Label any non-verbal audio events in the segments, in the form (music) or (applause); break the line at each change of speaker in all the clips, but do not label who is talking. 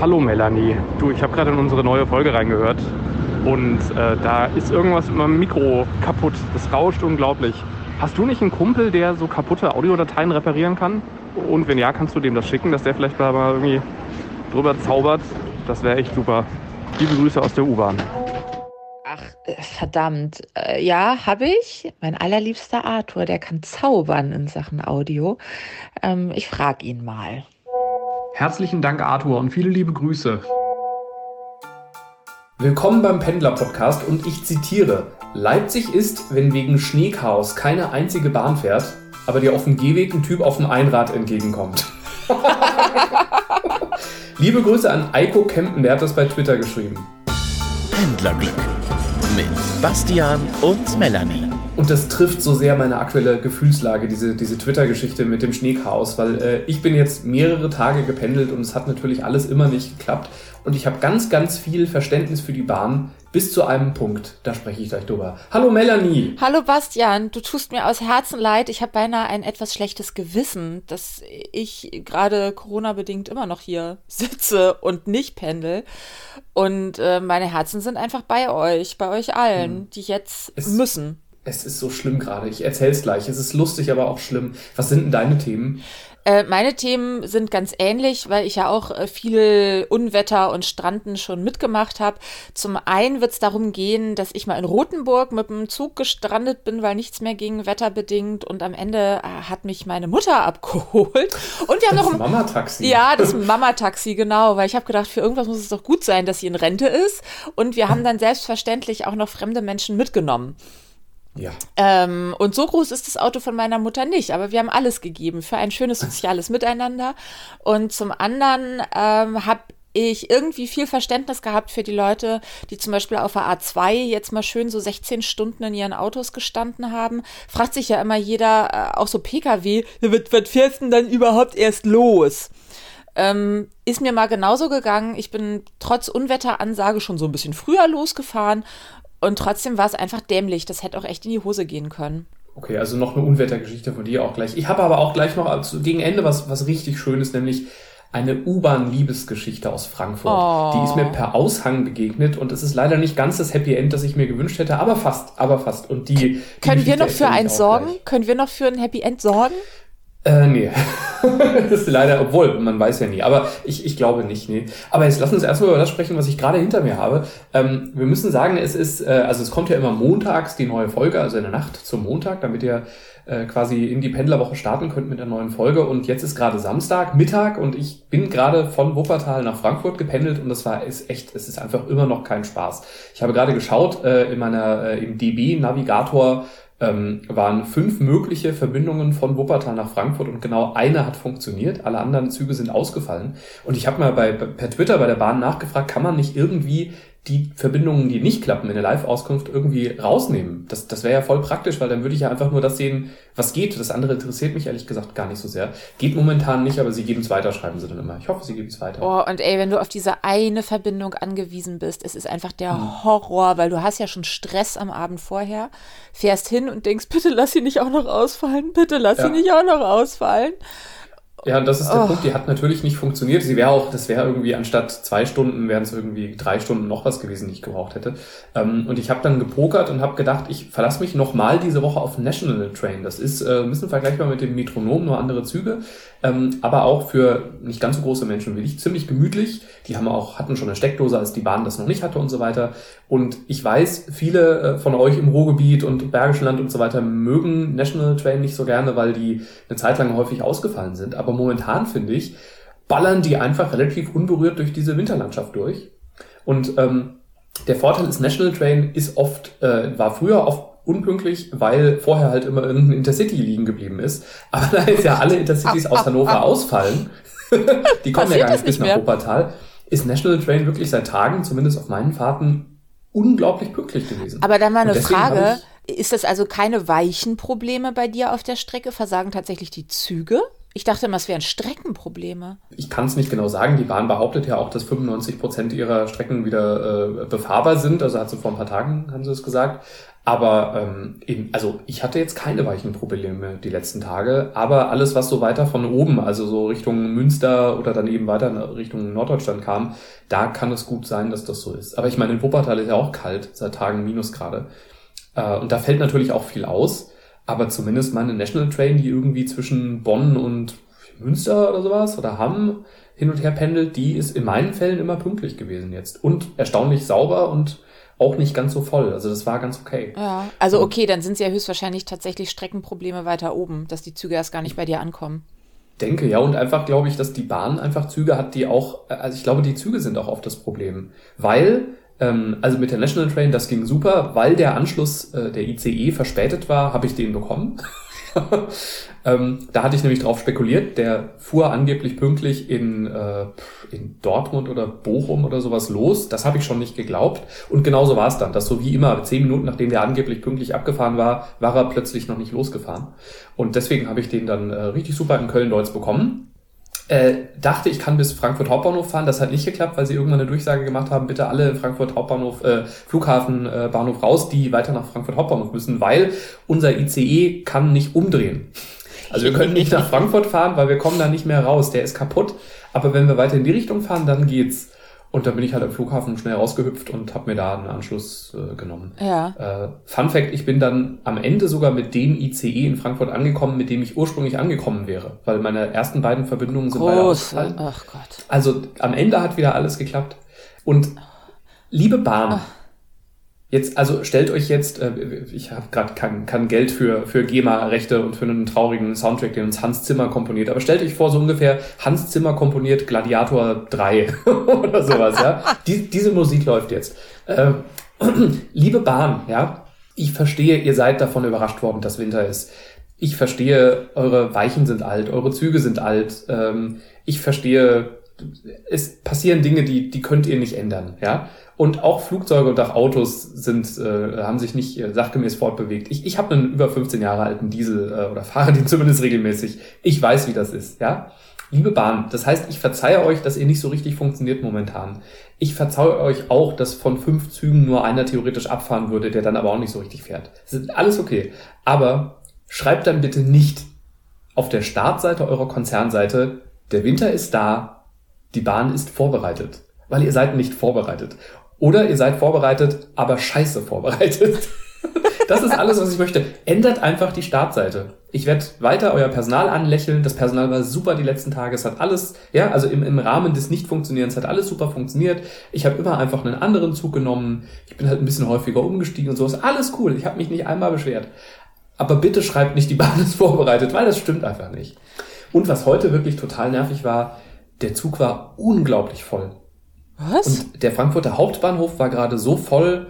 Hallo Melanie. Du, ich habe gerade in unsere neue Folge reingehört und äh, da ist irgendwas mit meinem Mikro kaputt. Das rauscht unglaublich. Hast du nicht einen Kumpel, der so kaputte Audiodateien reparieren kann? Und wenn ja, kannst du dem das schicken, dass der vielleicht mal irgendwie drüber zaubert? Das wäre echt super. Liebe Grüße aus der U-Bahn.
Ach, äh, verdammt. Äh, ja, habe ich. Mein allerliebster Arthur, der kann zaubern in Sachen Audio. Ähm, ich frage ihn mal.
Herzlichen Dank, Arthur, und viele liebe Grüße.
Willkommen beim Pendler-Podcast und ich zitiere: Leipzig ist, wenn wegen Schneechaos keine einzige Bahn fährt, aber dir auf dem Gehweg ein Typ auf dem Einrad entgegenkommt. (laughs) Liebe Grüße an Eiko Kempen, der hat das bei Twitter geschrieben.
Pendlerglück mit Bastian und Melanie.
Und das trifft so sehr meine aktuelle Gefühlslage, diese, diese Twitter-Geschichte mit dem Schneechaos, weil äh, ich bin jetzt mehrere Tage gependelt und es hat natürlich alles immer nicht geklappt. Und ich habe ganz, ganz viel Verständnis für die Bahn bis zu einem Punkt. Da spreche ich gleich drüber. Hallo Melanie.
Hallo Bastian, du tust mir aus Herzen leid. Ich habe beinahe ein etwas schlechtes Gewissen, dass ich gerade Corona-bedingt immer noch hier sitze und nicht pendel. Und äh, meine Herzen sind einfach bei euch, bei euch allen, hm. die jetzt es müssen
es ist so schlimm gerade. Ich erzähl's gleich. Es ist lustig, aber auch schlimm. Was sind denn deine Themen?
Äh, meine Themen sind ganz ähnlich, weil ich ja auch äh, viel Unwetter und Stranden schon mitgemacht habe. Zum einen wird es darum gehen, dass ich mal in Rothenburg mit dem Zug gestrandet bin, weil nichts mehr ging, wetterbedingt. Und am Ende äh, hat mich meine Mutter abgeholt. Und wir haben
das
noch ein
Mama-Taxi.
Ja, das Mama-Taxi, genau. Weil ich habe gedacht, für irgendwas muss es doch gut sein, dass sie in Rente ist. Und wir haben dann selbstverständlich auch noch fremde Menschen mitgenommen.
Ja.
Ähm, und so groß ist das Auto von meiner Mutter nicht, aber wir haben alles gegeben für ein schönes soziales Miteinander. Und zum anderen ähm, habe ich irgendwie viel Verständnis gehabt für die Leute, die zum Beispiel auf der A2 jetzt mal schön so 16 Stunden in ihren Autos gestanden haben. Fragt sich ja immer jeder, äh, auch so Pkw, was, fährst denn dann überhaupt erst los? Ähm, ist mir mal genauso gegangen. Ich bin trotz Unwetteransage schon so ein bisschen früher losgefahren und trotzdem war es einfach dämlich. Das hätte auch echt in die Hose gehen können.
Okay, also noch eine Unwettergeschichte von dir auch gleich. Ich habe aber auch gleich noch also gegen Ende was, was richtig Schönes, nämlich eine U-Bahn-Liebesgeschichte aus Frankfurt. Oh. Die ist mir per Aushang begegnet und es ist leider nicht ganz das Happy End, das ich mir gewünscht hätte, aber fast, aber fast. Und die, die
können wir noch für eins sorgen? Gleich. Können wir noch für ein Happy End sorgen?
Äh, nee. (laughs) das ist leider, obwohl, man weiß ja nie. Aber ich, ich glaube nicht, nee. Aber jetzt lass uns erstmal über das sprechen, was ich gerade hinter mir habe. Ähm, wir müssen sagen, es ist, äh, also es kommt ja immer montags die neue Folge, also in der Nacht zum Montag, damit ihr äh, quasi in die Pendlerwoche starten könnt mit der neuen Folge. Und jetzt ist gerade Samstag, Mittag und ich bin gerade von Wuppertal nach Frankfurt gependelt und das war ist echt, es ist einfach immer noch kein Spaß. Ich habe gerade geschaut äh, in meiner äh, im DB Navigator ähm, waren fünf mögliche Verbindungen von Wuppertal nach Frankfurt und genau eine hat funktioniert. Alle anderen Züge sind ausgefallen. Und ich habe mal bei, per Twitter bei der Bahn nachgefragt, kann man nicht irgendwie die Verbindungen, die nicht klappen in der Live-Auskunft, irgendwie rausnehmen. Das, das wäre ja voll praktisch, weil dann würde ich ja einfach nur das sehen, was geht. Das andere interessiert mich ehrlich gesagt gar nicht so sehr. Geht momentan nicht, aber sie geben es weiter, schreiben sie dann immer. Ich hoffe, sie geben es weiter.
Oh, und ey, wenn du auf diese eine Verbindung angewiesen bist, es ist einfach der hm. Horror, weil du hast ja schon Stress am Abend vorher, fährst hin und denkst, bitte lass sie nicht auch noch ausfallen, bitte lass ja. sie nicht auch noch ausfallen.
Ja, das ist der oh. Punkt. Die hat natürlich nicht funktioniert. Sie wäre auch, das wäre irgendwie anstatt zwei Stunden, wären es irgendwie drei Stunden noch was gewesen, die ich gebraucht hätte. Ähm, und ich habe dann gepokert und habe gedacht, ich verlasse mich nochmal diese Woche auf National Train. Das ist äh, ein bisschen vergleichbar mit dem Metronom, nur andere Züge. Ähm, aber auch für nicht ganz so große Menschen wie ich ziemlich gemütlich. Die haben auch, hatten schon eine Steckdose, als die Bahn das noch nicht hatte und so weiter. Und ich weiß, viele äh, von euch im Ruhrgebiet und Bergischen Land und so weiter mögen National Train nicht so gerne, weil die eine Zeit lang häufig ausgefallen sind. Aber momentan finde ich, ballern die einfach relativ unberührt durch diese Winterlandschaft durch. Und ähm, der Vorteil ist, National Train ist oft, äh, war früher oft unpünktlich, weil vorher halt immer irgendein Intercity liegen geblieben ist. (laughs) Aber da jetzt ja alle Intercities aus Hannover ausfallen, (laughs) die kommen ja gar nicht bis nach Wuppertal, ist National Train wirklich seit Tagen, zumindest auf meinen Fahrten, unglaublich pünktlich gewesen.
Aber dann mal eine Frage, ist das also keine weichen Probleme bei dir auf der Strecke? Versagen tatsächlich die Züge? Ich dachte immer, es wären Streckenprobleme.
Ich kann es nicht genau sagen. Die Bahn behauptet ja auch, dass 95 Prozent ihrer Strecken wieder äh, befahrbar sind. Also hat sie vor ein paar Tagen, haben sie es gesagt. Aber ähm, eben, also ich hatte jetzt keine weichen Probleme die letzten Tage, aber alles, was so weiter von oben, also so Richtung Münster oder dann eben weiter Richtung Norddeutschland kam, da kann es gut sein, dass das so ist. Aber ich meine, in Wuppertal ist ja auch kalt, seit Tagen Minusgrade. Äh, und da fällt natürlich auch viel aus, aber zumindest meine National Train, die irgendwie zwischen Bonn und Münster oder sowas oder Hamm hin und her pendelt, die ist in meinen Fällen immer pünktlich gewesen jetzt. Und erstaunlich sauber und auch nicht ganz so voll. Also das war ganz okay.
Ja, also okay, dann sind es ja höchstwahrscheinlich tatsächlich Streckenprobleme weiter oben, dass die Züge erst gar nicht bei dir ankommen.
Denke, ja, und einfach glaube ich, dass die Bahn einfach Züge hat, die auch, also ich glaube, die Züge sind auch oft das Problem. Weil, ähm, also mit der National Train, das ging super, weil der Anschluss äh, der ICE verspätet war, habe ich den bekommen. (laughs) ähm, da hatte ich nämlich drauf spekuliert. Der fuhr angeblich pünktlich in, äh, in Dortmund oder Bochum oder sowas los. Das habe ich schon nicht geglaubt. Und genauso war es dann, dass so wie immer, zehn Minuten nachdem der angeblich pünktlich abgefahren war, war er plötzlich noch nicht losgefahren. Und deswegen habe ich den dann äh, richtig super in Köln-Deutz bekommen. Äh, dachte, ich kann bis Frankfurt Hauptbahnhof fahren. Das hat nicht geklappt, weil sie irgendwann eine Durchsage gemacht haben, bitte alle Frankfurt Hauptbahnhof, äh, Flughafen äh, Bahnhof raus, die weiter nach Frankfurt Hauptbahnhof müssen, weil unser ICE kann nicht umdrehen. Also wir können nicht nach (laughs) Frankfurt fahren, weil wir kommen da nicht mehr raus. Der ist kaputt. Aber wenn wir weiter in die Richtung fahren, dann geht's. Und da bin ich halt am Flughafen schnell rausgehüpft und habe mir da einen Anschluss äh, genommen.
Ja.
Äh, Fun Fact, ich bin dann am Ende sogar mit dem ICE in Frankfurt angekommen, mit dem ich ursprünglich angekommen wäre. Weil meine ersten beiden Verbindungen sind beide ausgefallen.
Ach Gott.
Also am Ende hat wieder alles geklappt. Und liebe Bahn,
Ach.
Jetzt, also stellt euch jetzt, äh, ich habe gerade kein, kein Geld für, für GEMA-Rechte und für einen traurigen Soundtrack, den uns Hans Zimmer komponiert, aber stellt euch vor, so ungefähr Hans Zimmer komponiert Gladiator 3 (laughs) oder sowas, ja. Die, diese Musik läuft jetzt. Äh, (clears throat) liebe Bahn, ja, ich verstehe, ihr seid davon überrascht worden, dass Winter ist. Ich verstehe, eure Weichen sind alt, eure Züge sind alt. Ähm, ich verstehe, es passieren Dinge, die, die könnt ihr nicht ändern, ja. Und auch Flugzeuge und auch Autos sind, äh, haben sich nicht äh, sachgemäß fortbewegt. Ich, ich habe einen über 15 Jahre alten Diesel äh, oder fahre den (laughs) zumindest regelmäßig. Ich weiß, wie das ist, ja. Liebe Bahn, das heißt, ich verzeihe euch, dass ihr nicht so richtig funktioniert momentan. Ich verzeihe euch auch, dass von fünf Zügen nur einer theoretisch abfahren würde, der dann aber auch nicht so richtig fährt. Das ist alles okay. Aber schreibt dann bitte nicht auf der Startseite eurer Konzernseite, der Winter ist da, die Bahn ist vorbereitet. Weil ihr seid nicht vorbereitet. Oder ihr seid vorbereitet, aber scheiße vorbereitet. (laughs) Das ist alles, was ich möchte. Ändert einfach die Startseite. Ich werde weiter euer Personal anlächeln. Das Personal war super die letzten Tage. Es hat alles, ja, also im, im Rahmen des Nicht-Funktionierens hat alles super funktioniert. Ich habe immer einfach einen anderen Zug genommen. Ich bin halt ein bisschen häufiger umgestiegen und so. Ist alles cool. Ich habe mich nicht einmal beschwert. Aber bitte schreibt nicht, die Bahn ist vorbereitet, weil das stimmt einfach nicht. Und was heute wirklich total nervig war, der Zug war unglaublich voll.
Was?
Und der Frankfurter Hauptbahnhof war gerade so voll,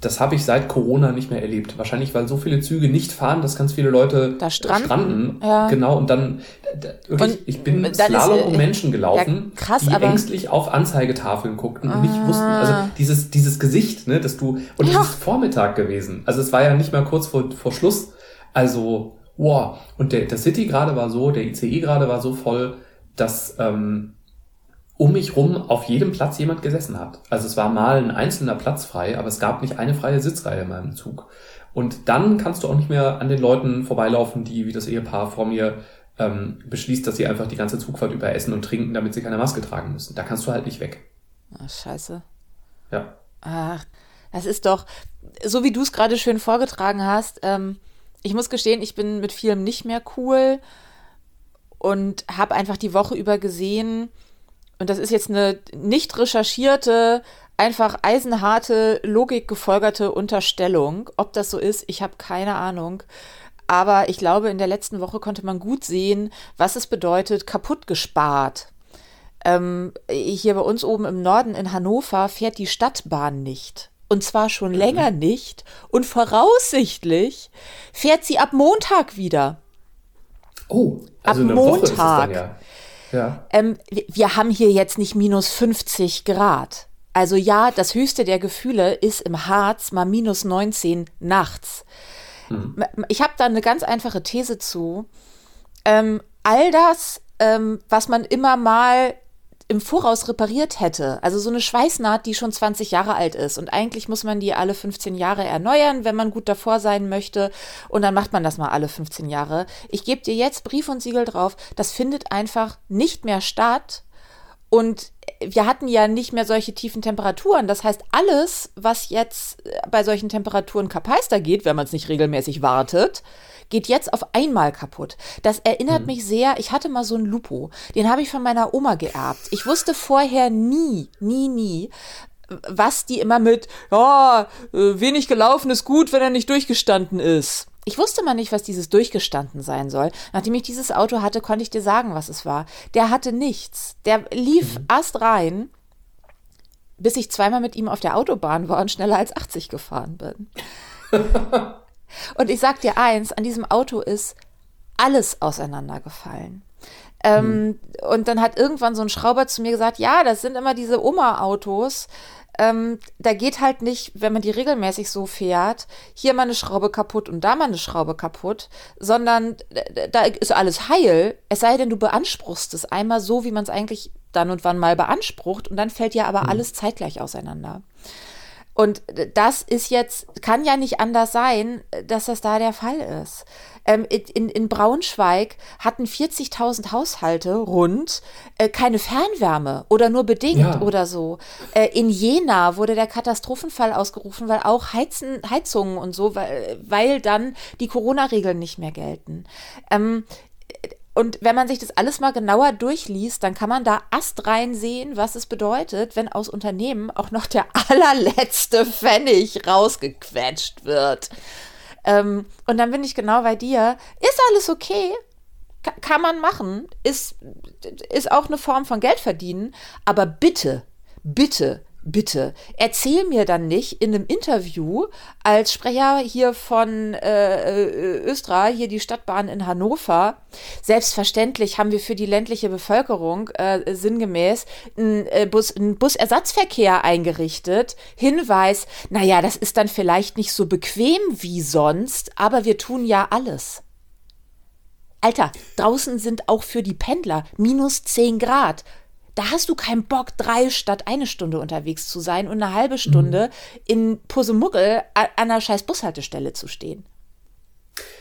das habe ich seit Corona nicht mehr erlebt. Wahrscheinlich, weil so viele Züge nicht fahren, dass ganz viele Leute
Da stranden,
stranden.
ja.
Genau, und dann, da, wirklich,
Und
ich bin Slalom
ist, äh,
um Menschen gelaufen,
ja, krass,
die
aber-
ängstlich auf Anzeigetafeln guckten und nicht
Ah.
wussten, also dieses, dieses Gesicht, ne, dass du, und
Ja.
es ist Vormittag gewesen. Also es war ja nicht mal kurz vor, vor Schluss. Also, wow. Und der, der City gerade war so, der ICE gerade war so voll, dass, ähm, um mich rum auf jedem Platz jemand gesessen hat. Also es war mal ein einzelner Platz frei, aber es gab nicht eine freie Sitzreihe in meinem Zug. Und dann kannst du auch nicht mehr an den Leuten vorbeilaufen, die wie das Ehepaar vor mir ähm, beschließt, dass sie einfach die ganze Zugfahrt über essen und trinken, damit sie keine Maske tragen müssen. Da kannst du halt nicht weg.
Ach, scheiße.
Ja.
Ach, das ist doch, so wie du es gerade schön vorgetragen hast, ähm, ich muss gestehen, ich bin mit vielem nicht mehr cool und habe einfach die Woche über gesehen, und das ist jetzt eine nicht recherchierte, einfach eisenharte, logikgefolgerte Unterstellung. Ob das so ist, ich habe keine Ahnung. Aber ich glaube, in der letzten Woche konnte man gut sehen, was es bedeutet, kaputt gespart. Ähm, hier bei uns oben im Norden in Hannover fährt die Stadtbahn nicht. Und zwar schon länger nicht. Und voraussichtlich fährt sie ab Montag wieder.
Oh, also
Ab Montag.
ja. Ja.
Ähm, wir, haben hier jetzt nicht minus 50 Grad. Also ja, das höchste der Gefühle ist im Harz mal minus 19 nachts. M- Ich habe da eine ganz einfache These zu. Ähm, all das, ähm, was man immer mal im Voraus repariert hätte. Also so eine Schweißnaht, die schon 20 Jahre alt ist. Und eigentlich muss man die alle 15 Jahre erneuern, wenn man gut davor sein möchte. Und dann macht man das mal alle 15 Jahre. Ich gebe dir jetzt Brief und Siegel drauf. Das findet einfach nicht mehr statt. Und wir hatten ja nicht mehr solche tiefen Temperaturen. Das heißt, alles, was jetzt bei solchen Temperaturen kapeister geht, wenn man es nicht regelmäßig wartet, geht jetzt auf einmal kaputt. Das erinnert mhm. mich sehr, ich hatte mal so einen Lupo, den habe ich von meiner Oma geerbt. Ich wusste vorher nie, nie, nie, was die immer mit, ja, äh, wenig gelaufen ist gut, wenn er nicht durchgestanden ist. Ich wusste mal nicht, was dieses durchgestanden sein soll. Nachdem ich dieses Auto hatte, konnte ich dir sagen, was es war. Der hatte nichts. Der lief mhm. erst rein, bis ich zweimal mit ihm auf der Autobahn war und schneller als 80 gefahren bin. (laughs) Und ich sag dir eins, an diesem Auto ist alles auseinandergefallen. Ähm, mhm. Und dann hat irgendwann so ein Schrauber zu mir gesagt, ja, das sind immer diese Oma-Autos. Ähm, da geht halt nicht, wenn man die regelmäßig so fährt, hier mal eine Schraube kaputt und da mal eine Schraube kaputt, sondern da ist alles heil, es sei denn, du beanspruchst es einmal so, wie man es eigentlich dann und wann mal beansprucht und dann fällt ja aber mhm. alles zeitgleich auseinander. Und das ist jetzt, kann ja nicht anders sein, dass das da der Fall ist. Ähm, in, in Braunschweig hatten 40.000 Haushalte rund äh, keine Fernwärme oder nur bedingt ja. oder so. Äh, in Jena wurde der Katastrophenfall ausgerufen, weil auch Heizen, Heizungen und so, weil, weil dann die Corona-Regeln nicht mehr gelten. Ähm, und wenn man sich das alles mal genauer durchliest, dann kann man da astrein sehen, was es bedeutet, wenn aus Unternehmen auch noch der (laughs) allerletzte Pfennig rausgequetscht wird. Ähm, und dann bin ich genau bei dir. Ist alles okay? Ka kann man machen. Ist, ist auch eine Form von Geld verdienen. Aber bitte, bitte bitte, erzähl mir dann nicht in einem Interview als Sprecher hier von äh, äh, Östra, hier die Stadtbahn in Hannover, selbstverständlich haben wir für die ländliche Bevölkerung äh, sinngemäß einen, äh, Bus, einen Busersatzverkehr eingerichtet. Hinweis, naja, das ist dann vielleicht nicht so bequem wie sonst, aber wir tun ja alles. Alter, draußen sind auch für die Pendler minus 10 Grad da hast du keinen Bock, drei statt eine Stunde unterwegs zu sein und eine halbe Stunde mhm. in Pusemuggel an einer scheiß Bushaltestelle zu stehen.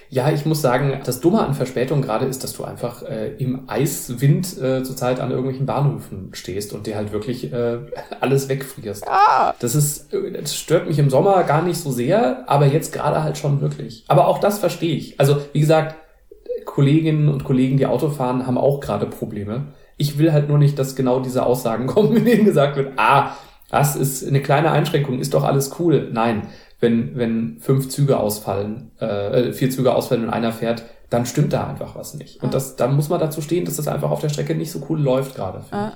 Ja, ich muss sagen, das Dumme an Verspätung gerade ist, dass du einfach äh, im Eiswind äh, zurzeit an irgendwelchen Bahnhöfen stehst und dir halt wirklich äh, (laughs) alles wegfrierst. Ja. Das ist, das stört mich im Sommer gar nicht so sehr, aber jetzt gerade halt schon wirklich. Aber auch das verstehe ich. Also, wie gesagt, Kolleginnen und Kollegen, die Auto fahren, haben auch gerade Probleme. Ich will halt nur nicht, dass genau diese Aussagen (laughs) kommen, in denen gesagt wird, ah, das ist eine kleine Einschränkung, ist doch alles cool. Nein, wenn, wenn fünf Züge ausfallen, äh, vier Züge ausfallen und einer fährt, dann stimmt da einfach was nicht. Und das, dann muss man dazu stehen, dass das einfach auf der Strecke nicht so cool läuft gerade.
Ah.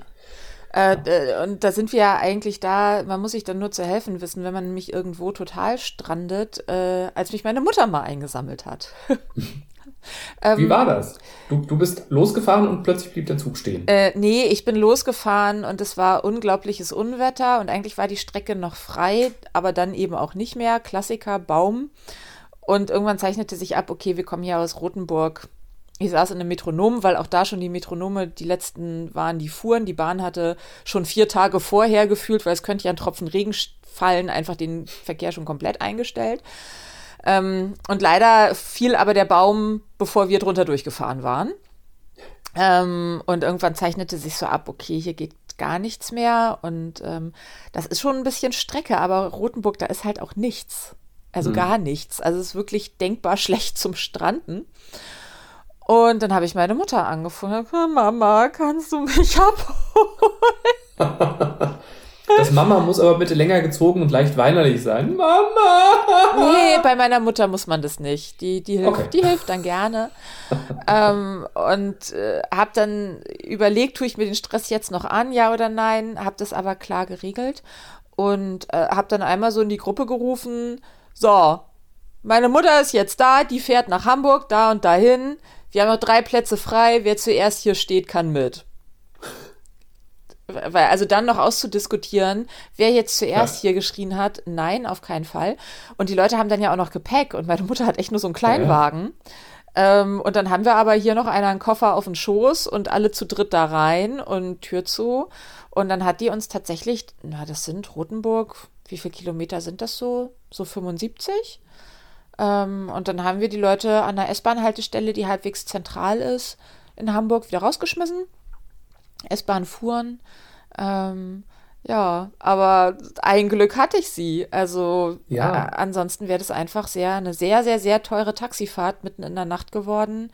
Äh, und da sind wir ja eigentlich da, man muss sich dann nur zu helfen wissen, wenn man mich irgendwo total strandet, äh, als mich meine Mutter mal eingesammelt hat. (laughs)
Wie ähm, war das? Du, du bist losgefahren und plötzlich blieb der Zug stehen.
Äh, nee, ich bin losgefahren und es war unglaubliches Unwetter und eigentlich war die Strecke noch frei, aber dann eben auch nicht mehr. Klassiker, Baum. Und irgendwann zeichnete sich ab, okay, wir kommen hier aus Rothenburg. Ich saß in einem Metronom, weil auch da schon die Metronome, die letzten waren, die fuhren. Die Bahn hatte schon vier Tage vorher gefühlt, weil es könnte ja ein Tropfen Regen fallen, einfach den Verkehr schon komplett eingestellt. Ähm, und leider fiel aber der Baum, bevor wir drunter durchgefahren waren. Ähm, und irgendwann zeichnete sich so ab, okay, hier geht gar nichts mehr. Und ähm, das ist schon ein bisschen Strecke, aber Rothenburg, da ist halt auch nichts. Also mhm. gar nichts. Also es ist wirklich denkbar (laughs) schlecht zum Stranden. Und dann habe ich meine Mutter angefangen. Mama, kannst du mich abholen? (laughs)
Das Mama muss aber bitte länger gezogen und leicht weinerlich sein. Mama!
Nee, bei meiner Mutter muss man das nicht. Die, die, hilft, okay. die hilft dann gerne. ähm, und äh, habe dann überlegt, tue ich mir den Stress jetzt noch an, ja oder nein. Habe das aber klar geregelt und äh, habe dann einmal so in die Gruppe gerufen, so, meine Mutter ist jetzt da, die fährt nach Hamburg, da und dahin. Wir haben noch drei Plätze frei. Wer zuerst hier steht, kann mit weil also dann noch auszudiskutieren, wer jetzt zuerst ja. hier geschrien hat, nein, auf keinen Fall. Und die Leute haben dann ja auch noch Gepäck und meine Mutter hat echt nur so einen Kleinwagen. Ähm, und dann haben wir aber hier noch einer einen Koffer auf den Schoß und alle zu dritt da rein und Tür zu. Und dann hat die uns tatsächlich, na, das sind Rotenburg, wie viele Kilometer sind das so? So 75? Ähm, und dann haben wir die Leute an der S-Bahn-Haltestelle, die halbwegs zentral ist, in Hamburg wieder rausgeschmissen. S-Bahn fuhren. Ähm, ja, aber ein Glück hatte ich sie. Also ja. äh, ansonsten wäre das einfach sehr eine sehr, sehr, sehr teure Taxifahrt mitten in der Nacht geworden,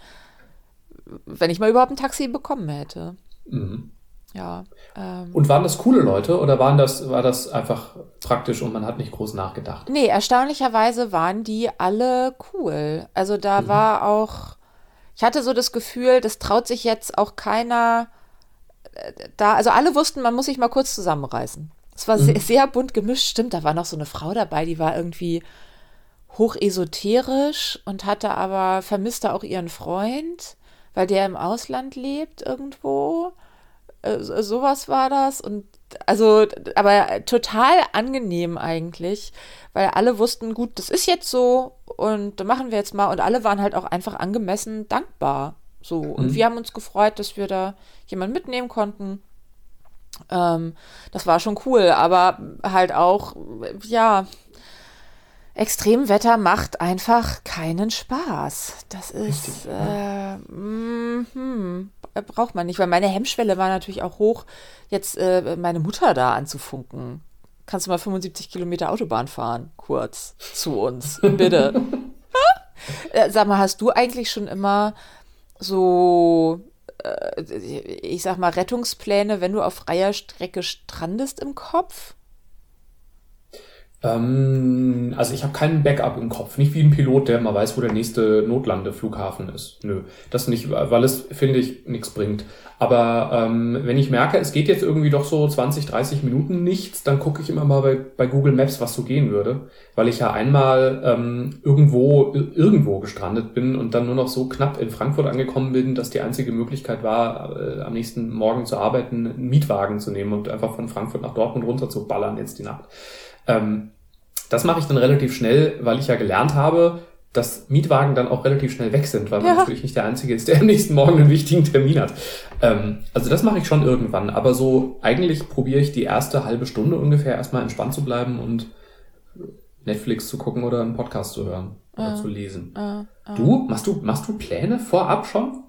wenn ich mal überhaupt ein Taxi bekommen hätte. Mhm. Ja.
Ähm, und waren das coole Leute oder waren das, war das einfach praktisch und man hat nicht groß nachgedacht?
Nee, erstaunlicherweise waren die alle cool. Also da mhm. war auch, ich hatte so das Gefühl, das traut sich jetzt auch keiner da, also alle wussten, man muss sich mal kurz zusammenreißen. Es war mhm. sehr, sehr bunt gemischt, stimmt, da war noch so eine Frau dabei, die war irgendwie hochesoterisch und hatte aber, vermisste auch ihren Freund, weil der im Ausland lebt irgendwo. Äh, sowas war das. Und also, aber total angenehm eigentlich, weil alle wussten, gut, das ist jetzt so und da machen wir jetzt mal. Und alle waren halt auch einfach angemessen dankbar. So. Und mhm. wir haben uns gefreut, dass wir da jemanden mitnehmen konnten. Ähm, das war schon cool, aber halt auch, ja, Extremwetter macht einfach keinen Spaß. Das ist, Richtig, äh, mm, braucht man nicht, weil meine Hemmschwelle war natürlich auch hoch, jetzt äh, meine Mutter da anzufunken. Kannst du mal 75 Kilometer Autobahn fahren, kurz zu uns, bitte. (laughs) äh, sag mal, hast du eigentlich schon immer so, äh, ich sag mal, Rettungspläne, wenn du auf freier Strecke strandest im Kopf?
Ähm, also ich habe keinen Backup im Kopf. Nicht wie ein Pilot, der mal weiß, wo der nächste Notlandeflughafen ist. Nö, das nicht, weil es, finde ich, nichts bringt. Aber ähm, wenn ich merke, es geht jetzt irgendwie doch so 20, 30 Minuten nichts, dann gucke ich immer mal bei, bei Google Maps, was so gehen würde. Weil ich ja einmal ähm, irgendwo, irgendwo gestrandet bin und dann nur noch so knapp in Frankfurt angekommen bin, dass die einzige Möglichkeit war, äh, am nächsten Morgen zu arbeiten, einen Mietwagen zu nehmen und einfach von Frankfurt nach Dortmund runter zu ballern jetzt die Nacht. Ähm, das mache ich dann relativ schnell, weil ich ja gelernt habe, dass Mietwagen dann auch relativ schnell weg sind, weil man ja. natürlich nicht der Einzige ist, der am nächsten Morgen einen wichtigen Termin hat. Ähm, also das mache ich schon irgendwann, aber so eigentlich probiere ich die erste halbe Stunde ungefähr erstmal entspannt zu bleiben und Netflix zu gucken oder einen Podcast zu hören oder äh, zu lesen. Äh, äh. Du? Machst du, machst du Pläne vorab schon?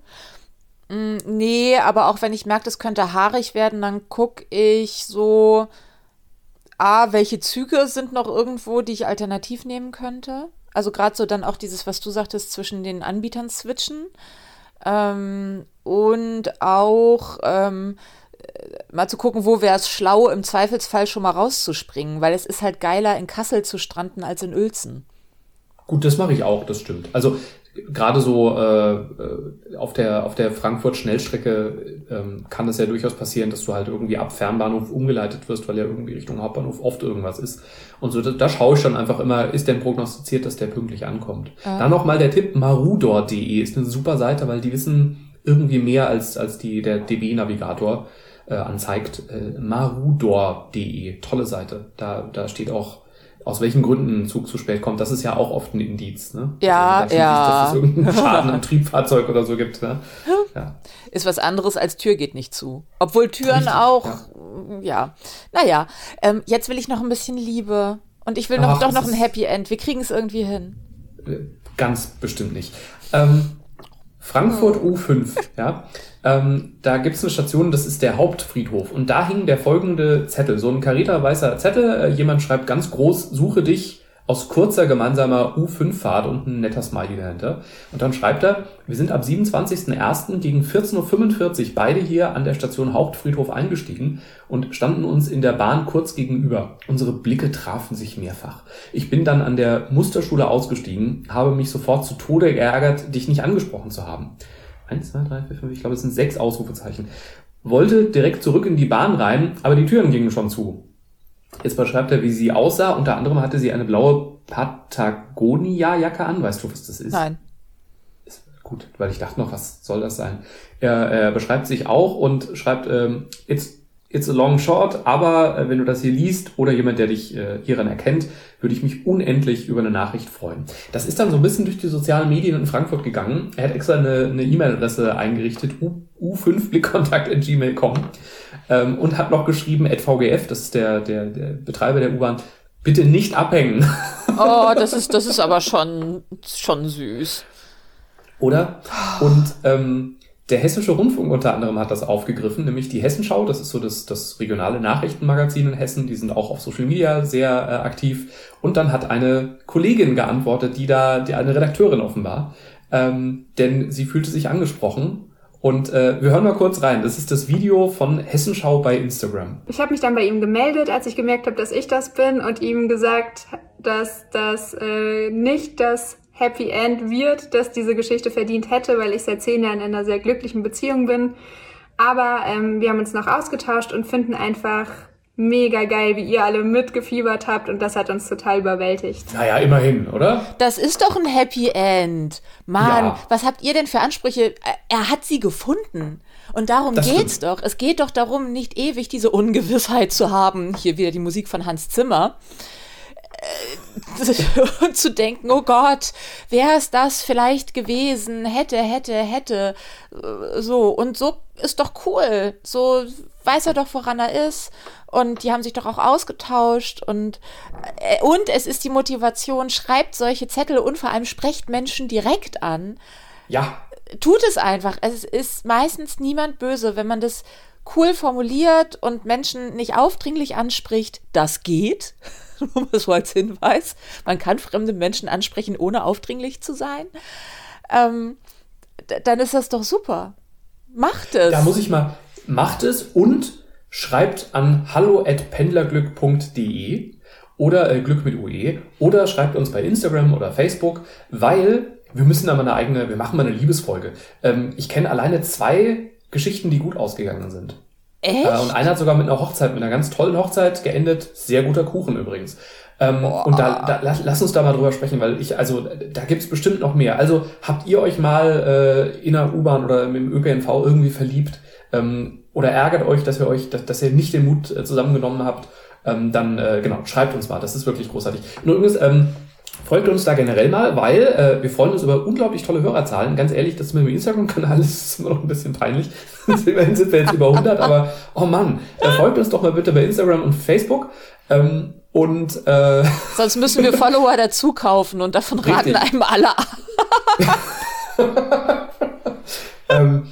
Mm, nee, aber auch wenn ich merke, das könnte haarig werden, dann gucke ich so, A, welche Züge sind noch irgendwo, die ich alternativ nehmen könnte? Also gerade so dann auch dieses, was du sagtest, zwischen den Anbietern switchen. Ähm, und auch ähm, mal zu gucken, wo wäre es schlau, im Zweifelsfall schon mal rauszuspringen, weil es ist halt geiler, in Kassel zu stranden als in Uelzen.
Gut, das mache ich auch, das stimmt. Also gerade so äh, äh, auf der auf der Frankfurt Schnellstrecke ähm, kann es ja durchaus passieren, dass du halt irgendwie ab Fernbahnhof umgeleitet wirst, weil ja irgendwie Richtung Hauptbahnhof oft irgendwas ist. Und so da, da schaue ich dann einfach immer, ist denn prognostiziert, dass der pünktlich ankommt. Ja. Dann noch mal der Tipp marudor.de ist eine super Seite, weil die wissen irgendwie mehr als als die der DB Navigator äh, anzeigt. Äh, marudor.de tolle Seite. Da da steht auch aus welchen Gründen ein Zug zu spät kommt, das ist ja auch oft ein Indiz. Ne?
Ja, also, ja.
dass es irgendeinen (laughs) Schaden am Triebfahrzeug oder so gibt. Ne?
Ja. Ist was anderes als Tür geht nicht zu. Obwohl Türen Richtig, auch, ja. ja. Naja, ähm, jetzt will ich noch ein bisschen Liebe. Und ich will noch, Ach, doch noch ein Happy End. Wir kriegen es irgendwie hin.
Äh, ganz bestimmt nicht. Ähm, Frankfurt hm. U5, ja. Ähm, da gibt es eine Station, das ist der Hauptfriedhof. Und da hing der folgende Zettel, so ein karierter weißer Zettel. Äh, jemand schreibt ganz groß, suche dich aus kurzer gemeinsamer U5-Fahrt und ein netter Smiley dahinter. Und dann schreibt er, wir sind ab 27.01. gegen 14.45 Uhr beide hier an der Station Hauptfriedhof eingestiegen und standen uns in der Bahn kurz gegenüber. Unsere Blicke trafen sich mehrfach. Ich bin dann an der Musterschule ausgestiegen, habe mich sofort zu Tode geärgert, dich nicht angesprochen zu haben eins, zwei, drei, vier, fünf, ich glaube, es sind sechs Ausrufezeichen. Wollte direkt zurück in die Bahn rein, aber die Türen gingen schon zu. Jetzt beschreibt er, wie sie aussah. Unter anderem hatte sie eine blaue Patagonia-Jacke an. Weißt du, was das ist?
Nein.
Ist gut, weil ich dachte noch, was soll das sein? Er, er beschreibt sich auch und schreibt, ähm, jetzt it's a long short, aber äh, wenn du das hier liest oder jemand, der dich äh, hieran erkennt, würde ich mich unendlich über eine Nachricht freuen. Das ist dann so ein bisschen durch die sozialen Medien in Frankfurt gegangen. Er hat extra eine E-Mail-Adresse eingerichtet, u5blickkontakt.gmail.com ähm, und hat noch geschrieben, at VGF, das ist der, der, der Betreiber der U-Bahn, bitte nicht abhängen. (laughs)
Oh, das ist, das ist aber schon, schon süß.
Oder? Und ähm, der Hessische Rundfunk unter anderem hat das aufgegriffen, nämlich die Hessenschau, das ist so das, das regionale Nachrichtenmagazin in Hessen, die sind auch auf Social Media sehr äh, aktiv. Und dann hat eine Kollegin geantwortet, die da, die eine Redakteurin offenbar, ähm, denn sie fühlte sich angesprochen. Und äh, wir hören mal kurz rein. Das ist das Video von Hessenschau bei Instagram.
Ich habe mich dann bei ihm gemeldet, als ich gemerkt habe, dass ich das bin und ihm gesagt, dass das äh, nicht das Happy End wird, dass diese Geschichte verdient hätte, weil ich seit zehn Jahren in einer sehr glücklichen Beziehung bin. Aber ähm, wir haben uns noch ausgetauscht und finden einfach mega geil, wie ihr alle mitgefiebert habt und das hat uns total überwältigt.
Naja, immerhin, oder?
Das ist doch ein Happy End. Mann, ja. was habt ihr denn für Ansprüche? Er hat sie gefunden. Und darum das geht's stimmt. doch. Es geht doch darum, nicht ewig diese Ungewissheit zu haben. Hier wieder die Musik von Hans Zimmer äh, (laughs) zu denken, oh Gott, wer ist das vielleicht gewesen? Hätte, hätte, hätte. Äh, so. Und so ist doch cool. So weiß er doch, woran er ist. Und die haben sich doch auch ausgetauscht. Und, äh, und es ist die Motivation, schreibt solche Zettel und vor allem sprecht Menschen direkt an.
Ja.
Tut es einfach. Es ist meistens niemand böse, wenn man das cool formuliert und Menschen nicht aufdringlich anspricht. Das geht. (laughs) (laughs) Nur mal so als Hinweis. Man kann fremde Menschen ansprechen, ohne aufdringlich zu sein. Ähm, dann ist das doch super. Macht es.
Da muss ich mal, macht es und schreibt an hallo@pendlerglück.de oder äh, Glück mit UE oder schreibt uns bei Instagram oder Facebook, weil wir müssen da mal eine eigene, wir machen mal eine Liebesfolge. Ähm, ich kenne alleine zwei Geschichten, die gut ausgegangen sind.
Echt? Äh,
und einer hat sogar mit einer Hochzeit, mit einer ganz tollen Hochzeit geendet. Sehr guter Kuchen übrigens. Ähm, und da, da lass, lass uns da mal drüber sprechen, weil ich, also da gibt's bestimmt noch mehr. Also habt ihr euch mal äh, in der U-Bahn oder im ÖPNV irgendwie verliebt ähm, oder ärgert euch, dass ihr euch, dass, dass ihr nicht den Mut äh, zusammengenommen habt, ähm, dann äh, genau, schreibt uns mal. Das ist wirklich großartig. Und übrigens, ähm, Folgt uns da generell mal, weil äh, wir freuen uns über unglaublich tolle Hörerzahlen. Ganz ehrlich, das mit dem Instagram-Kanal (laughs) ist immer noch ein bisschen peinlich. (laughs) Immerhin sind wir jetzt über 100, aber oh Mann, äh, folgt uns doch mal bitte bei Instagram und Facebook. Ähm, und äh, (laughs)
sonst müssen wir Follower dazu kaufen und davon raten einem alle
ähm,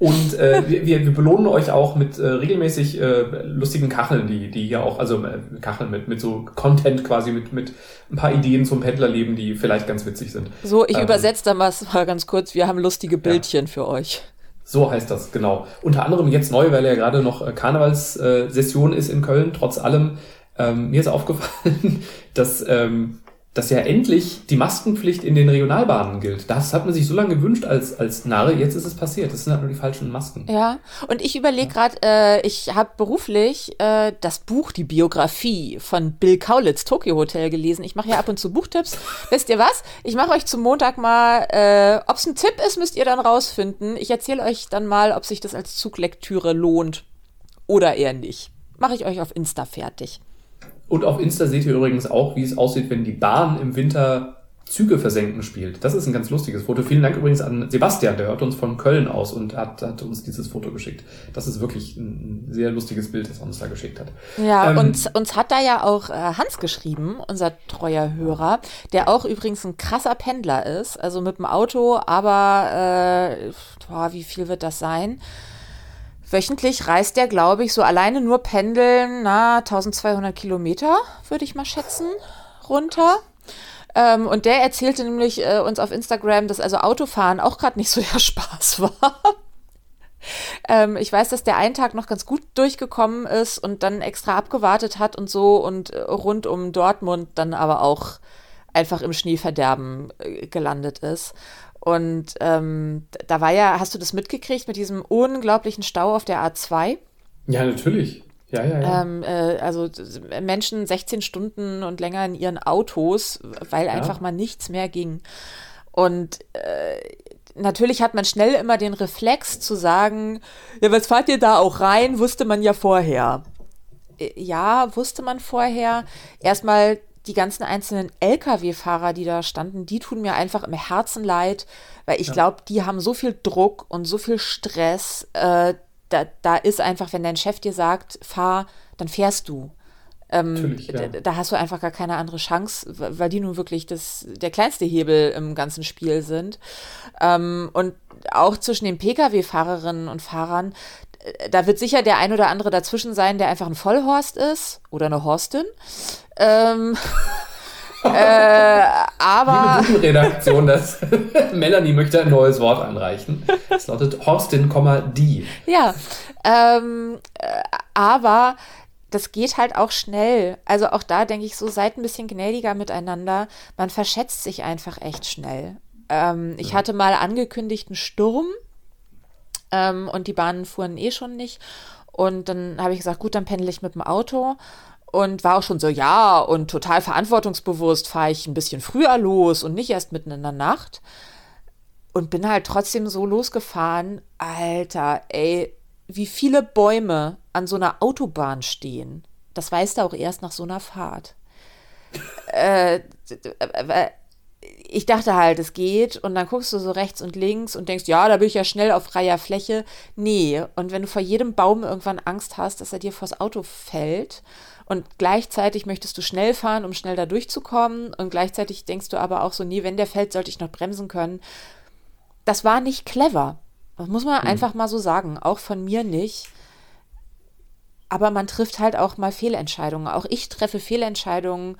und äh, wir, wir belohnen euch auch mit äh, regelmäßig äh, lustigen Kacheln, die, die hier auch, also äh, Kacheln mit, mit so Content quasi, mit, mit ein paar Ideen zum Pendlerleben, die vielleicht ganz witzig sind.
So, ich ähm, übersetze da mal ganz kurz, wir haben lustige Bildchen ja. für euch.
So heißt das, genau. Unter anderem jetzt neu, weil ja gerade noch äh, Karnevalssession ist in Köln, trotz allem. Ähm, mir ist aufgefallen, (laughs) dass ähm, dass ja endlich die Maskenpflicht in den Regionalbahnen gilt. Das hat man sich so lange gewünscht als, als Narre, jetzt ist es passiert. Das sind halt nur die falschen Masken.
Ja, und ich überlege gerade, äh, ich habe beruflich äh, das Buch, die Biografie von Bill Kaulitz, Tokyo Hotel, gelesen. Ich mache ja ab und zu Buchtipps. (laughs) Wisst ihr was? Ich mache euch zum Montag mal, äh, ob es ein Tipp ist, müsst ihr dann rausfinden. Ich erzähle euch dann mal, ob sich das als Zuglektüre lohnt oder eher nicht. Mache ich euch auf Insta fertig.
Und auf Insta seht ihr übrigens auch, wie es aussieht, wenn die Bahn im Winter Züge versenken spielt. Das ist ein ganz lustiges Foto. Vielen Dank übrigens an Sebastian, der hört uns von Köln aus und hat, hat uns dieses Foto geschickt. Das ist wirklich ein sehr lustiges Bild, das er uns da geschickt hat.
Ja, ähm, und uns hat da ja auch äh, Hans geschrieben, unser treuer Hörer, der auch übrigens ein krasser Pendler ist, also mit dem Auto, aber äh, boah, wie viel wird das sein? Wöchentlich reist der, glaube ich, so alleine nur pendeln, na, 1200 Kilometer, würde ich mal schätzen, runter. Ähm, und der erzählte nämlich äh, uns auf Instagram, dass also Autofahren auch gerade nicht so der (laughs) Spaß war. ähm, ich weiß, dass der einen Tag noch ganz gut durchgekommen ist und dann extra abgewartet hat und so und äh, rund um Dortmund dann aber auch einfach im Schneeverderben äh, gelandet ist. Und ähm, da war ja, hast du das mitgekriegt mit diesem unglaublichen Stau auf der A2?
Ja, natürlich. Ja, ja, ja.
Ähm, äh, also Menschen 16 Stunden und länger in ihren Autos, weil ja. einfach mal nichts mehr ging. Und äh, natürlich hat man schnell immer den Reflex zu sagen, ja, was fahrt ihr da auch rein, wusste man ja vorher. Äh, ja, wusste man vorher. Erstmal die ganzen einzelnen Lkw-Fahrer, die da standen, die tun mir einfach im Herzen leid, weil ich ja. glaube, die haben so viel Druck und so viel Stress. Äh, da, da ist einfach, wenn dein Chef dir sagt, fahr, dann fährst du. Ähm, ja. da, da, hast du einfach gar keine andere Chance, weil die nun wirklich das, der kleinste Hebel im ganzen Spiel sind. Ähm, und auch zwischen den Pkw-Fahrerinnen und Fahrern, äh, da wird sicher der ein oder andere dazwischen sein, der einfach ein Vollhorst ist oder eine Horstin. Ähm, (laughs) äh, aber.
Liebe Redaktion, das (laughs) Melanie möchte ein neues Wort anreichen. Es lautet Horstin, die.
Ja, ähm, äh, aber das geht halt auch schnell. Also auch da denke ich so, seid ein bisschen gnädiger miteinander. Man verschätzt sich einfach echt schnell. Ähm, ich hatte mal angekündigt einen Sturm ähm, und die Bahnen fuhren eh schon nicht. Und dann habe ich gesagt, gut, dann pendle ich mit dem Auto und war auch schon so, ja, und total verantwortungsbewusst fahre ich ein bisschen früher los und nicht erst mitten in der Nacht. Und bin halt trotzdem so losgefahren. Alter, ey, wie viele Bäume an so einer Autobahn stehen. Das weißt du auch erst nach so einer Fahrt. äh, ich dachte halt, es geht und dann guckst du so rechts und links und denkst, ja, da bin ich ja schnell auf freier Fläche. Nee, und wenn du vor jedem Baum irgendwann Angst hast, dass er dir vors Auto fällt und gleichzeitig möchtest du schnell fahren, um schnell da durchzukommen und gleichzeitig denkst du aber auch so, nee, wenn der fällt, sollte ich noch bremsen können. Das war nicht clever. Das muss man mhm. einfach mal so sagen. Auch von mir nicht. Aber man trifft halt auch mal Fehlentscheidungen. Auch ich treffe Fehlentscheidungen.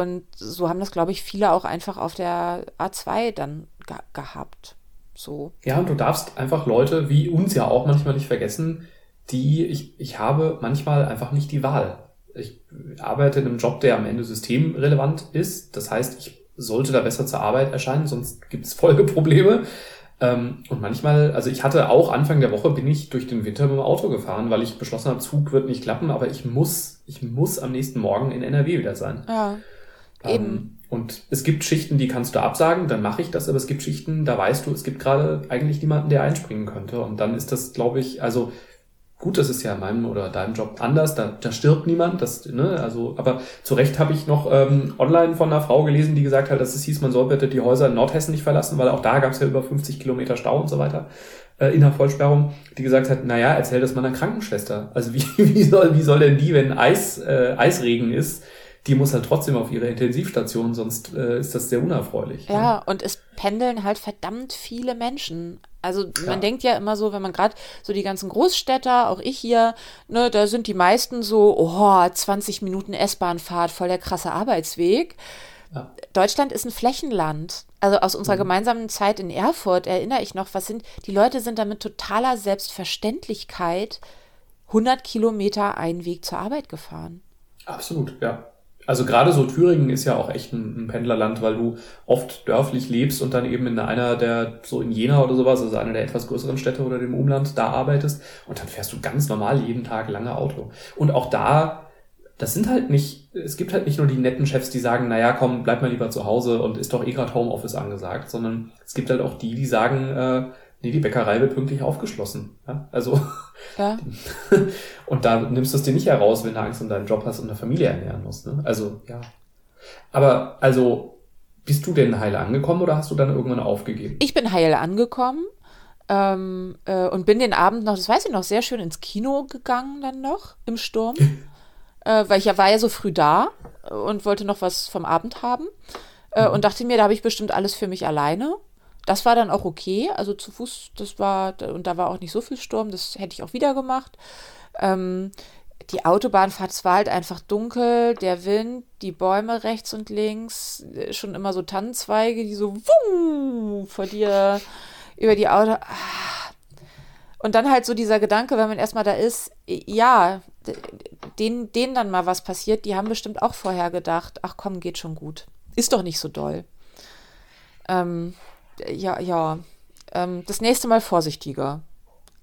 Und so haben das, glaube ich, viele auch einfach auf der A2 dann ge gehabt. So.
Ja, und du darfst einfach Leute wie uns ja auch manchmal nicht vergessen, die ich, ich habe manchmal einfach nicht die Wahl. Ich arbeite in einem Job, der am Ende systemrelevant ist. Das heißt, ich sollte da besser zur Arbeit erscheinen, sonst gibt es Folgeprobleme. Ähm, und manchmal, also ich hatte auch Anfang der Woche bin ich durch den Winter mit dem Auto gefahren, weil ich beschlossen habe, Zug wird nicht klappen, aber ich muss, ich muss am nächsten Morgen in NRW wieder sein.
Ja.
Ähm, eben. Und es gibt Schichten, die kannst du absagen, dann mache ich das, aber es gibt Schichten, da weißt du, es gibt gerade eigentlich niemanden, der einspringen könnte. Und dann ist das, glaube ich, also Gut, das ist ja in meinem oder deinem Job anders, da, da stirbt niemand, das, ne, also, aber zu Recht habe ich noch ähm, online von einer Frau gelesen, die gesagt hat, dass es hieß, man soll bitte die Häuser in Nordhessen nicht verlassen, weil auch da gab es ja über 50 Kilometer Stau und so weiter äh, in der Vollsperrung, die gesagt hat, naja, erzähl das mal einer Krankenschwester. Also wie, (laughs) wie, soll, wie soll denn die, wenn Eis, äh, Eisregen ist, die muss halt trotzdem auf ihre Intensivstation, sonst äh, ist das sehr unerfreulich.
Ja, ja, und es pendeln halt verdammt viele Menschen. Also man denkt ja immer so, wenn man gerade so die ganzen Großstädter, auch ich hier, ne, da sind die meisten so, oh, 20 Minuten S-Bahnfahrt, voll der krasse Arbeitsweg. Ja. Deutschland ist ein Flächenland. Also aus unserer mhm. gemeinsamen Zeit in Erfurt erinnere ich noch, was sind, die Leute sind da mit totaler Selbstverständlichkeit 100 Kilometer einen Weg zur Arbeit gefahren.
Absolut, ja. Also gerade so Thüringen ist ja auch echt ein, ein, Pendlerland, weil du oft dörflich lebst und dann eben in einer der, so in Jena oder sowas, also einer der etwas größeren Städte oder dem Umland, da arbeitest und dann fährst du ganz normal jeden Tag lange Auto. Und auch da, das sind halt nicht, es gibt halt nicht nur die netten Chefs, die sagen, naja, komm, bleib mal lieber zu Hause und ist doch eh gerade Homeoffice angesagt, sondern es gibt halt auch die, die sagen, äh, nee, die Bäckerei wird pünktlich aufgeschlossen. Ja? Also ja. (laughs) und da nimmst du es dir nicht heraus, wenn du Angst um deinen Job hast und eine Familie ernähren musst. Ne? Also ja. Aber also bist du denn heil angekommen oder hast du dann irgendwann aufgegeben?
Ich bin heil angekommen ähm, äh, und bin den Abend noch, das weiß ich noch, sehr schön ins Kino gegangen dann noch im Sturm, (laughs) äh, weil ich ja war ja so früh da und wollte noch was vom Abend haben äh, mhm. und dachte mir, da habe ich bestimmt alles für mich alleine das war dann auch okay. Also zu Fuß, das war, und da war auch nicht so viel Sturm, das hätte ich auch wieder gemacht. Ähm, die Autobahnfahrt, war halt einfach dunkel, der Wind, die Bäume rechts und links, äh, schon immer so Tannenzweige, die so wuh, vor dir über die Auto. Ah. Und dann halt so dieser Gedanke, wenn man erstmal da ist, ja, denen, denen dann mal was passiert, die haben bestimmt auch vorher gedacht, ach komm, geht schon gut. Ist doch nicht so doll. Ähm, ja, ja. Ähm, das nächste Mal vorsichtiger.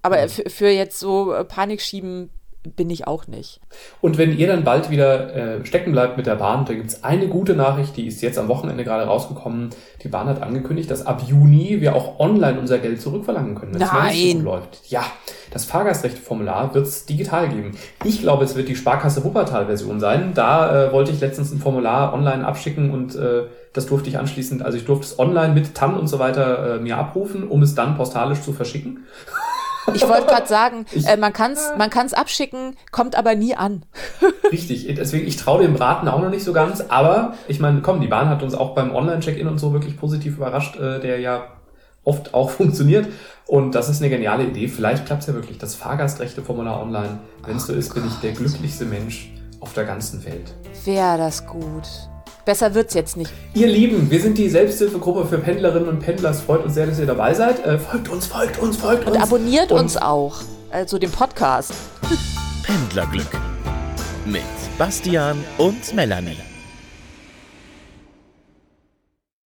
Aber mhm. für, für, jetzt so äh, Panik schieben bin ich auch nicht.
Und wenn ihr dann bald wieder äh, stecken bleibt mit der Bahn, da gibt's eine gute Nachricht, die ist jetzt am Wochenende gerade rausgekommen. Die Bahn hat angekündigt, dass ab Juni wir auch online unser Geld zurückverlangen können, wenn es so läuft. Ja, das Fahrgastrechteformular wird's digital geben. Ich glaube, es wird die Sparkasse Wuppertal-Version sein. Da äh, wollte ich letztens ein Formular online abschicken und äh, das durfte ich anschließend, also ich durfte es online mit TAN und so weiter äh, mir abrufen, um es dann postalisch zu verschicken. (laughs)
Ich wollte gerade sagen, äh, man kann es man kann's abschicken, kommt aber nie an. (laughs)
Richtig, deswegen, ich traue dem Braten auch noch nicht so ganz, aber ich meine, komm, die Bahn hat uns auch beim Online-Check-In und so wirklich positiv überrascht, äh, der ja oft auch (laughs) funktioniert. Und das ist eine geniale Idee. Vielleicht klappt's ja wirklich. Das Fahrgastrechteformular online. Wenn es so ist, bin ich der glücklichste Mensch auf der ganzen Welt.
Wäre das gut. Besser wird's jetzt nicht.
Ihr Lieben, wir sind die Selbsthilfegruppe für Pendlerinnen und Pendler. Es freut uns sehr, dass ihr dabei seid. Äh, folgt uns, folgt uns, folgt uns.
Und abonniert
Und
uns auch. Also den Podcast.
Pendlerglück mit Bastian und Melanie.